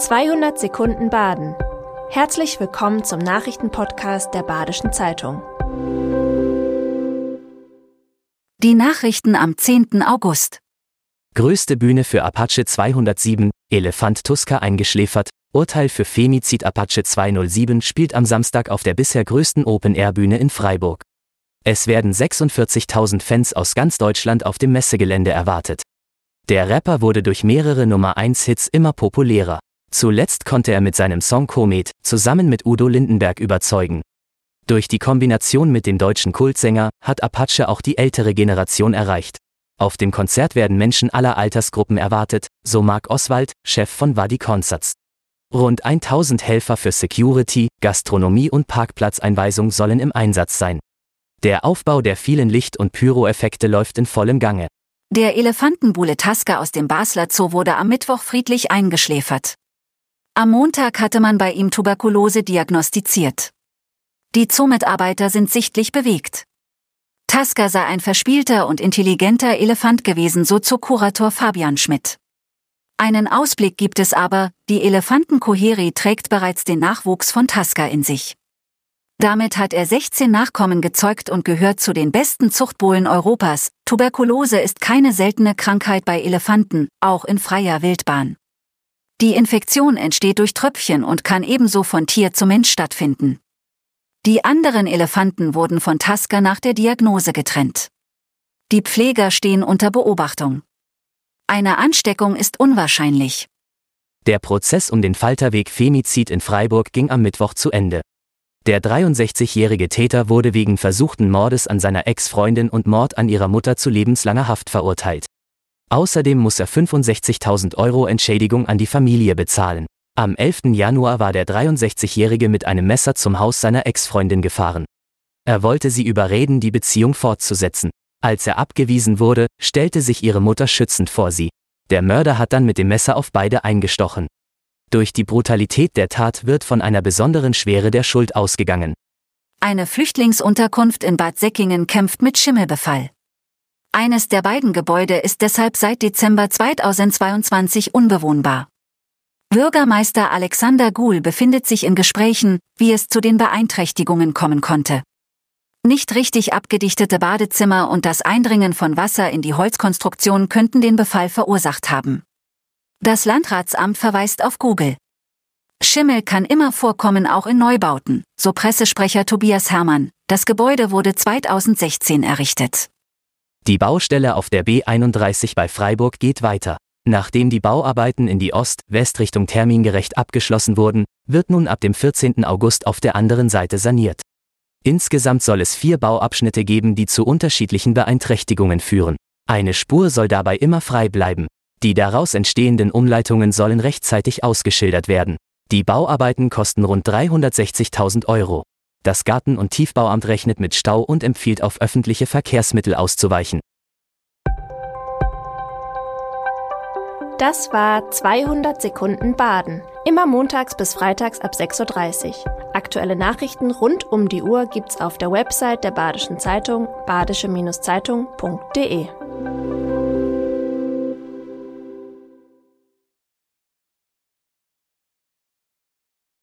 200 Sekunden Baden. Herzlich willkommen zum Nachrichtenpodcast der Badischen Zeitung. Die Nachrichten am 10. August. Größte Bühne für Apache 207, Elefant Tuska eingeschläfert, Urteil für Femizid Apache 207 spielt am Samstag auf der bisher größten Open-Air-Bühne in Freiburg. Es werden 46.000 Fans aus ganz Deutschland auf dem Messegelände erwartet. Der Rapper wurde durch mehrere Nummer 1 Hits immer populärer. Zuletzt konnte er mit seinem Song Komet zusammen mit Udo Lindenberg überzeugen. Durch die Kombination mit dem deutschen Kultsänger hat Apache auch die ältere Generation erreicht. Auf dem Konzert werden Menschen aller Altersgruppen erwartet, so Marc Oswald, Chef von Wadi Concerts. Rund 1000 Helfer für Security, Gastronomie und Parkplatzeinweisung sollen im Einsatz sein. Der Aufbau der vielen Licht- und Pyroeffekte läuft in vollem Gange. Der Elefantenbule Tasker aus dem Basler Zoo wurde am Mittwoch friedlich eingeschläfert. Am Montag hatte man bei ihm Tuberkulose diagnostiziert. Die Zoomitarbeiter sind sichtlich bewegt. Tasker sei ein verspielter und intelligenter Elefant gewesen, so Zookurator Fabian Schmidt. Einen Ausblick gibt es aber, die Elefantenkoheri trägt bereits den Nachwuchs von Tasker in sich. Damit hat er 16 Nachkommen gezeugt und gehört zu den besten Zuchtbullen Europas. Tuberkulose ist keine seltene Krankheit bei Elefanten, auch in freier Wildbahn. Die Infektion entsteht durch Tröpfchen und kann ebenso von Tier zu Mensch stattfinden. Die anderen Elefanten wurden von Tasker nach der Diagnose getrennt. Die Pfleger stehen unter Beobachtung. Eine Ansteckung ist unwahrscheinlich. Der Prozess um den Falterweg Femizid in Freiburg ging am Mittwoch zu Ende. Der 63-jährige Täter wurde wegen versuchten Mordes an seiner Ex-Freundin und Mord an ihrer Mutter zu lebenslanger Haft verurteilt. Außerdem muss er 65.000 Euro Entschädigung an die Familie bezahlen. Am 11. Januar war der 63-Jährige mit einem Messer zum Haus seiner Ex-Freundin gefahren. Er wollte sie überreden, die Beziehung fortzusetzen. Als er abgewiesen wurde, stellte sich ihre Mutter schützend vor sie. Der Mörder hat dann mit dem Messer auf beide eingestochen. Durch die Brutalität der Tat wird von einer besonderen Schwere der Schuld ausgegangen. Eine Flüchtlingsunterkunft in Bad Säckingen kämpft mit Schimmelbefall. Eines der beiden Gebäude ist deshalb seit Dezember 2022 unbewohnbar. Bürgermeister Alexander Guhl befindet sich in Gesprächen, wie es zu den Beeinträchtigungen kommen konnte. Nicht richtig abgedichtete Badezimmer und das Eindringen von Wasser in die Holzkonstruktion könnten den Befall verursacht haben. Das Landratsamt verweist auf Google. Schimmel kann immer vorkommen, auch in Neubauten, so Pressesprecher Tobias Herrmann. Das Gebäude wurde 2016 errichtet. Die Baustelle auf der B31 bei Freiburg geht weiter. Nachdem die Bauarbeiten in die Ost-West-Richtung termingerecht abgeschlossen wurden, wird nun ab dem 14. August auf der anderen Seite saniert. Insgesamt soll es vier Bauabschnitte geben, die zu unterschiedlichen Beeinträchtigungen führen. Eine Spur soll dabei immer frei bleiben. Die daraus entstehenden Umleitungen sollen rechtzeitig ausgeschildert werden. Die Bauarbeiten kosten rund 360.000 Euro. Das Garten- und Tiefbauamt rechnet mit Stau und empfiehlt auf öffentliche Verkehrsmittel auszuweichen. Das war 200 Sekunden Baden. Immer montags bis freitags ab 6.30 Uhr. Aktuelle Nachrichten rund um die Uhr gibt's auf der Website der Badischen Zeitung badische-zeitung.de.